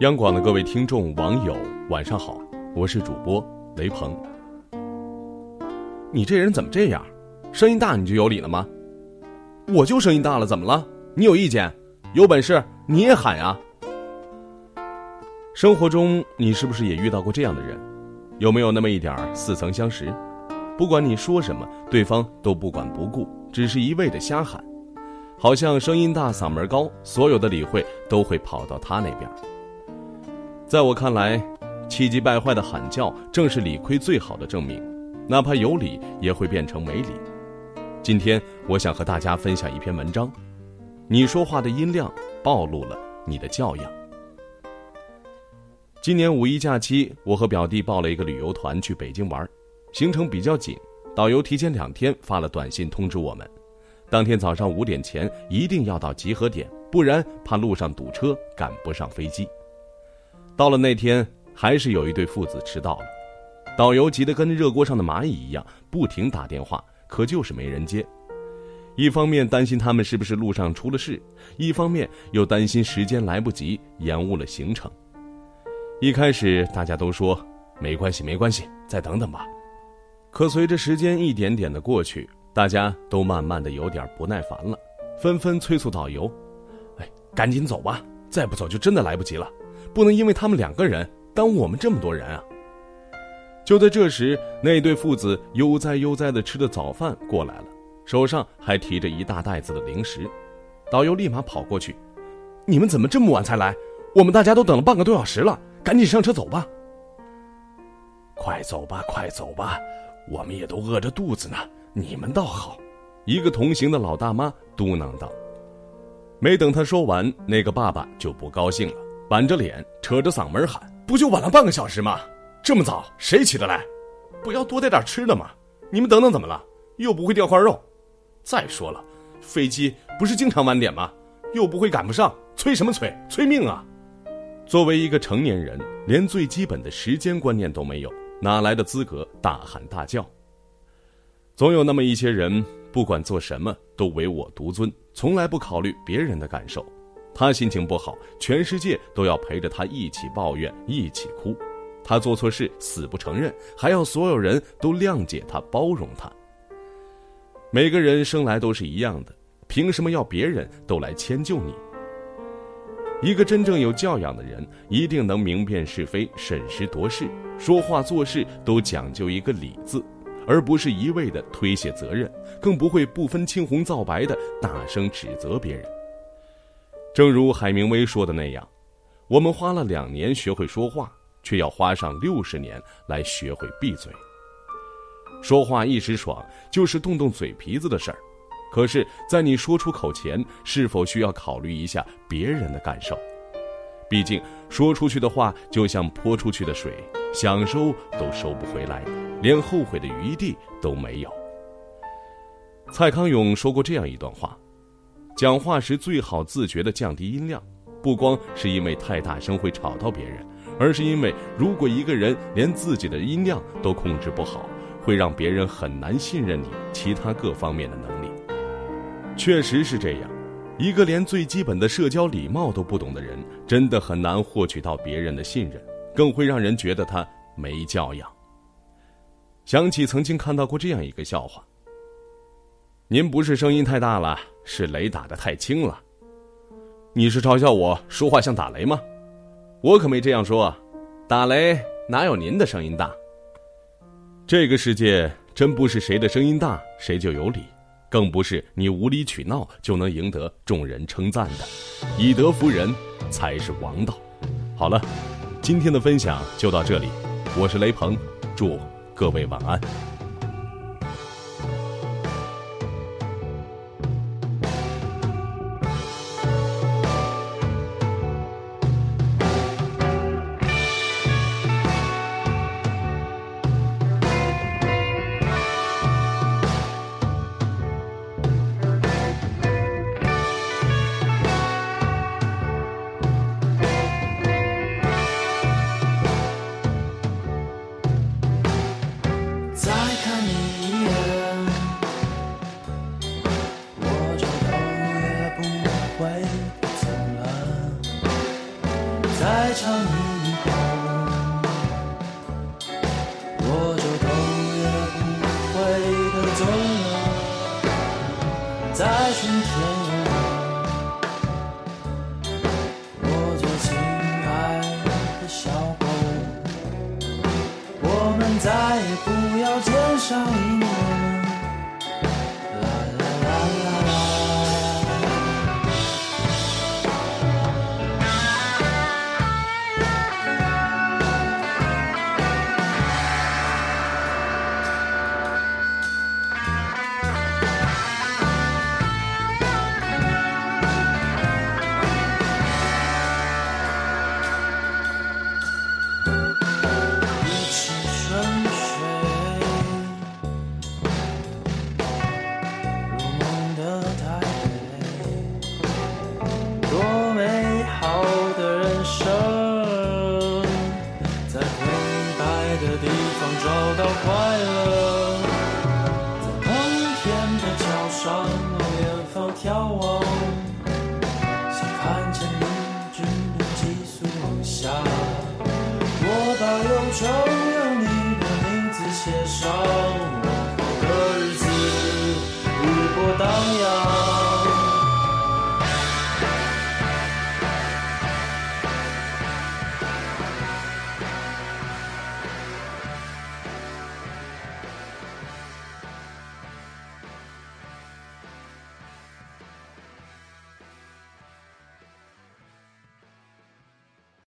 央广的各位听众、网友，晚上好，我是主播雷鹏。你这人怎么这样？声音大你就有理了吗？我就声音大了，怎么了？你有意见？有本事你也喊呀！生活中你是不是也遇到过这样的人？有没有那么一点似曾相识？不管你说什么，对方都不管不顾，只是一味的瞎喊。好像声音大、嗓门高，所有的理会都会跑到他那边。在我看来，气急败坏的喊叫正是理亏最好的证明，哪怕有理也会变成没理。今天我想和大家分享一篇文章，你说话的音量暴露了你的教养。今年五一假期，我和表弟报了一个旅游团去北京玩，行程比较紧，导游提前两天发了短信通知我们。当天早上五点前一定要到集合点，不然怕路上堵车赶不上飞机。到了那天，还是有一对父子迟到了，导游急得跟热锅上的蚂蚁一样，不停打电话，可就是没人接。一方面担心他们是不是路上出了事，一方面又担心时间来不及，延误了行程。一开始大家都说没关系，没关系，再等等吧。可随着时间一点点的过去，大家都慢慢的有点不耐烦了，纷纷催促导游：“哎，赶紧走吧，再不走就真的来不及了，不能因为他们两个人耽误我们这么多人啊！”就在这时，那对父子悠哉悠哉的吃着早饭过来了，手上还提着一大袋子的零食。导游立马跑过去：“你们怎么这么晚才来？我们大家都等了半个多小时了，赶紧上车走吧！”“快走吧，快走吧，我们也都饿着肚子呢。”你们倒好，一个同行的老大妈嘟囔道。没等他说完，那个爸爸就不高兴了，板着脸，扯着嗓门喊：“不就晚了半个小时吗？这么早谁起得来？不要多带点吃的吗？你们等等怎么了？又不会掉块肉。再说了，飞机不是经常晚点吗？又不会赶不上，催什么催？催命啊！”作为一个成年人，连最基本的时间观念都没有，哪来的资格大喊大叫？总有那么一些人，不管做什么都唯我独尊，从来不考虑别人的感受。他心情不好，全世界都要陪着他一起抱怨、一起哭；他做错事，死不承认，还要所有人都谅解他、包容他。每个人生来都是一样的，凭什么要别人都来迁就你？一个真正有教养的人，一定能明辨是非、审时度势，说话做事都讲究一个“理”字。而不是一味的推卸责任，更不会不分青红皂白的大声指责别人。正如海明威说的那样，我们花了两年学会说话，却要花上六十年来学会闭嘴。说话一时爽，就是动动嘴皮子的事儿，可是，在你说出口前，是否需要考虑一下别人的感受？毕竟，说出去的话就像泼出去的水，想收都收不回来。连后悔的余地都没有。蔡康永说过这样一段话：讲话时最好自觉地降低音量，不光是因为太大声会吵到别人，而是因为如果一个人连自己的音量都控制不好，会让别人很难信任你其他各方面的能力。确实是这样，一个连最基本的社交礼貌都不懂的人，真的很难获取到别人的信任，更会让人觉得他没教养。想起曾经看到过这样一个笑话。您不是声音太大了，是雷打的太轻了。你是嘲笑我说话像打雷吗？我可没这样说，打雷哪有您的声音大？这个世界真不是谁的声音大谁就有理，更不是你无理取闹就能赢得众人称赞的，以德服人才是王道。好了，今天的分享就到这里，我是雷鹏，祝。各位晚安。看你一眼，我就头也不回走了；再尝一口，我就头也不回的走了；再顺天意，我就亲爱的小狗，我们再也不。我肩上年。上往远方眺望，想看见你只能寄宿下。我把忧愁用你的名字写上，我的日子如波荡漾。